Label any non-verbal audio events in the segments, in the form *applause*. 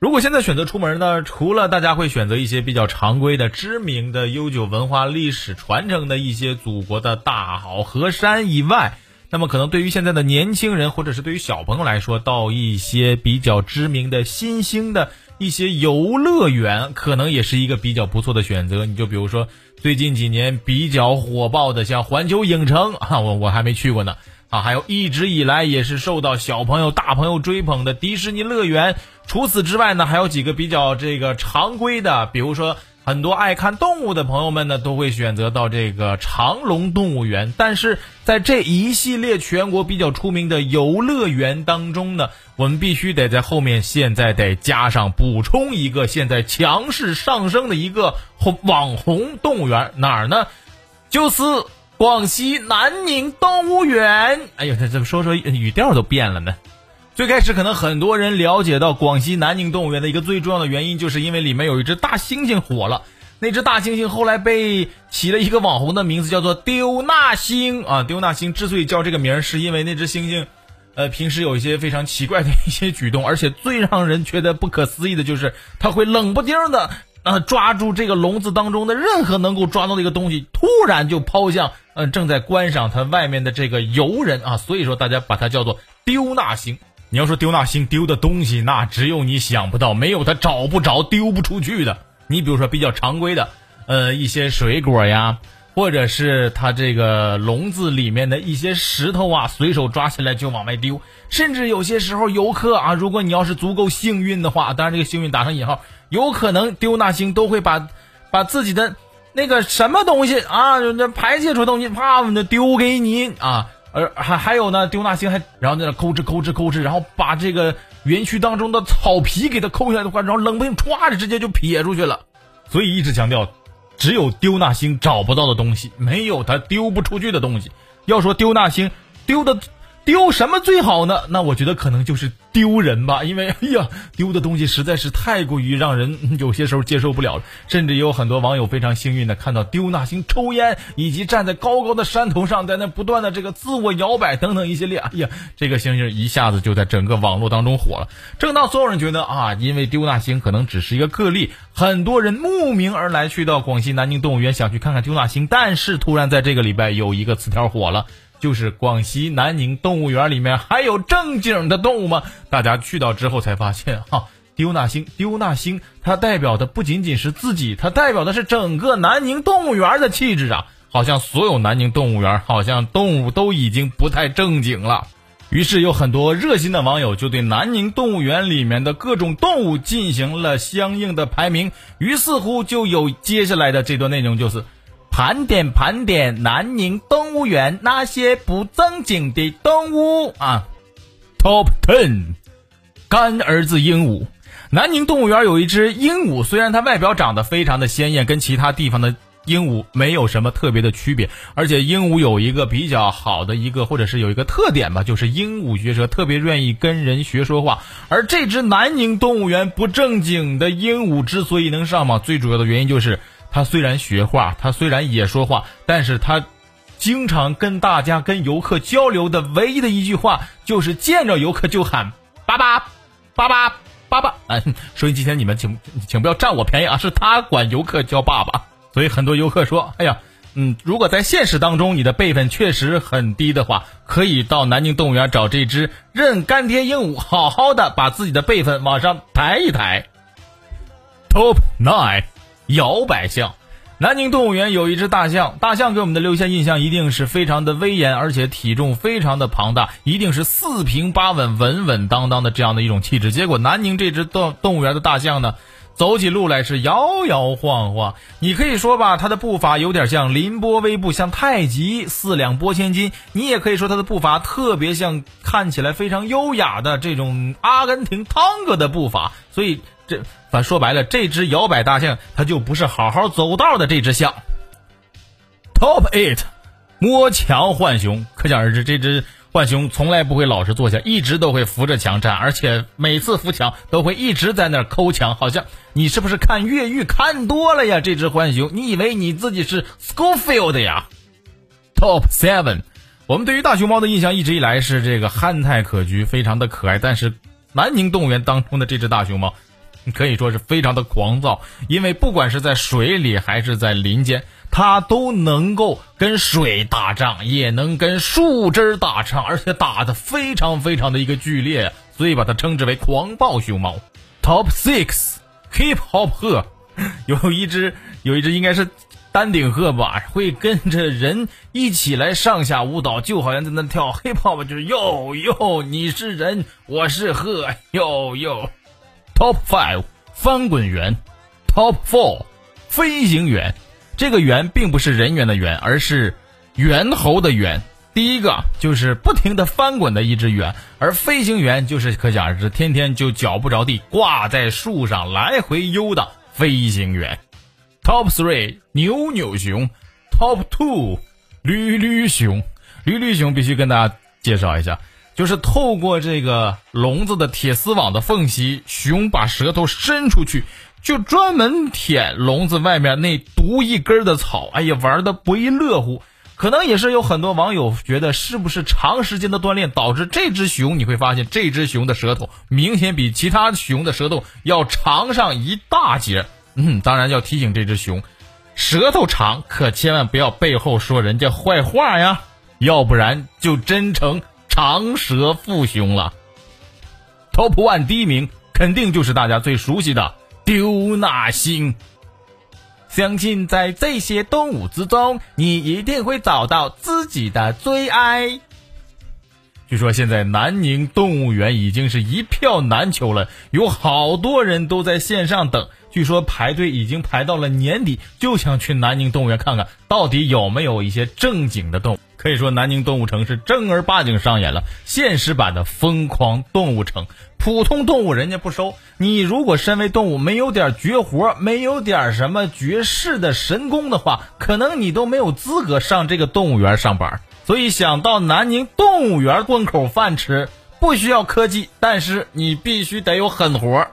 如果现在选择出门呢，除了大家会选择一些比较常规的、知名的、悠久文化历史传承的一些祖国的大好河山以外，那么可能对于现在的年轻人或者是对于小朋友来说，到一些比较知名的新兴的一些游乐园，可能也是一个比较不错的选择。你就比如说最近几年比较火爆的，像环球影城啊，我我还没去过呢。啊，还有一直以来也是受到小朋友、大朋友追捧的迪士尼乐园。除此之外呢，还有几个比较这个常规的，比如说很多爱看动物的朋友们呢，都会选择到这个长隆动物园。但是在这一系列全国比较出名的游乐园当中呢，我们必须得在后面现在得加上补充一个现在强势上升的一个网红动物园，哪儿呢？就是。广西南宁动物园，哎呀，这怎么说说语调都变了呢？最开始可能很多人了解到广西南宁动物园的一个最重要的原因，就是因为里面有一只大猩猩火了。那只大猩猩后来被起了一个网红的名字，叫做丢纳星啊。丢纳星之所以叫这个名儿，是因为那只猩猩，呃，平时有一些非常奇怪的一些举动，而且最让人觉得不可思议的就是，它会冷不丁的。呃，抓住这个笼子当中的任何能够抓到的一个东西，突然就抛向嗯正在观赏它外面的这个游人啊，所以说大家把它叫做丢纳星。你要说丢纳星丢的东西，那只有你想不到，没有它找不着、丢不出去的。你比如说比较常规的，呃，一些水果呀，或者是它这个笼子里面的一些石头啊，随手抓起来就往外丢。甚至有些时候游客啊，如果你要是足够幸运的话，当然这个幸运打上引号。有可能丢纳星都会把，把自己的那个什么东西啊，那排泄出东西，啪就丢给你啊，而还还有呢，丢那星还然后在那抠哧抠哧抠哧，然后把这个园区当中的草皮给它抠下来的话，然后冷不丁歘的直接就撇出去了。所以一直强调，只有丢那星找不到的东西，没有它丢不出去的东西。要说丢那星丢的。丢什么最好呢？那我觉得可能就是丢人吧，因为哎呀，丢的东西实在是太过于让人有些时候接受不了了。甚至有很多网友非常幸运的看到丢那星抽烟，以及站在高高的山头上，在那不断的这个自我摇摆等等一系列。哎呀，这个星星一下子就在整个网络当中火了。正当所有人觉得啊，因为丢那星可能只是一个个例，很多人慕名而来去到广西南宁动物园想去看看丢那星，但是突然在这个礼拜有一个词条火了。就是广西南宁动物园里面还有正经的动物吗？大家去到之后才发现，哈，丢纳星，丢纳星，它代表的不仅仅是自己，它代表的是整个南宁动物园的气质啊！好像所有南宁动物园，好像动物都已经不太正经了。于是有很多热心的网友就对南宁动物园里面的各种动物进行了相应的排名，于是乎就有接下来的这段内容，就是。盘点盘点南宁动物园那些不正经的动物啊，Top Ten，干儿子鹦鹉。南宁动物园有一只鹦鹉，虽然它外表长得非常的鲜艳，跟其他地方的鹦鹉没有什么特别的区别，而且鹦鹉有一个比较好的一个，或者是有一个特点吧，就是鹦鹉学舌，特别愿意跟人学说话。而这只南宁动物园不正经的鹦鹉之所以能上榜，最主要的原因就是。他虽然学话，他虽然也说话，但是他经常跟大家、跟游客交流的唯一的一句话，就是见着游客就喊“爸爸，爸爸，爸爸”。哎，收音机前你们请请不要占我便宜啊！是他管游客叫爸爸，所以很多游客说：“哎呀，嗯，如果在现实当中你的辈分确实很低的话，可以到南京动物园找这只认干爹鹦鹉，好好的把自己的辈分往上抬一抬。” Top nine。摇摆象，南宁动物园有一只大象，大象给我们的留下印象一定是非常的威严，而且体重非常的庞大，一定是四平八稳、稳稳当当的这样的一种气质。结果南宁这只动动物园的大象呢，走起路来是摇摇晃晃，你可以说吧，它的步伐有点像凌波微步，像太极四两拨千斤；你也可以说它的步伐特别像看起来非常优雅的这种阿根廷探戈的步伐，所以。这反说白了，这只摇摆大象，它就不是好好走道的这只象。Top eight，摸墙浣熊，可想而知，这只浣熊从来不会老实坐下，一直都会扶着墙站，而且每次扶墙都会一直在那儿抠墙，好像你是不是看越狱看多了呀？这只浣熊，你以为你自己是 Schoolfield 呀？Top seven，我们对于大熊猫的印象一直以来是这个憨态可掬，非常的可爱，但是南宁动物园当中的这只大熊猫。可以说是非常的狂躁，因为不管是在水里还是在林间，它都能够跟水打仗，也能跟树枝打仗，而且打得非常非常的一个剧烈，所以把它称之为狂暴熊猫。Top six，Hip Hop *laughs* 鹤，有一只有一只应该是丹顶鹤吧，会跟着人一起来上下舞蹈，就好像在那跳 Hip Hop，就是哟哟，你是人，我是鹤，哟哟。Top five，翻滚猿；Top four，飞行猿。这个猿并不是人猿的猿，而是猿猴的猿。第一个就是不停的翻滚的一只猿，而飞行员就是可想而知，天天就脚不着地，挂在树上来回悠的飞行员。Top three，扭扭熊；Top two，驴驴熊。驴驴熊必须跟大家介绍一下。就是透过这个笼子的铁丝网的缝隙，熊把舌头伸出去，就专门舔笼子外面那独一根的草。哎呀，玩的不亦乐乎。可能也是有很多网友觉得，是不是长时间的锻炼导致这只熊？你会发现，这只熊的舌头明显比其他熊的舌头要长上一大截。嗯，当然要提醒这只熊，舌头长可千万不要背后说人家坏话呀，要不然就真成。长舌腹熊了，Top One 第一名肯定就是大家最熟悉的丢那星。相信在这些动物之中，你一定会找到自己的最爱。据说现在南宁动物园已经是一票难求了，有好多人都在线上等。据说排队已经排到了年底，就想去南宁动物园看看到底有没有一些正经的动物。可以说，南宁动物城是正儿八经上演了现实版的疯狂动物城。普通动物人家不收，你如果身为动物没有点绝活，没有点什么绝世的神功的话，可能你都没有资格上这个动物园上班。所以，想到南宁动物园混口饭吃，不需要科技，但是你必须得有狠活。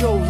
Show.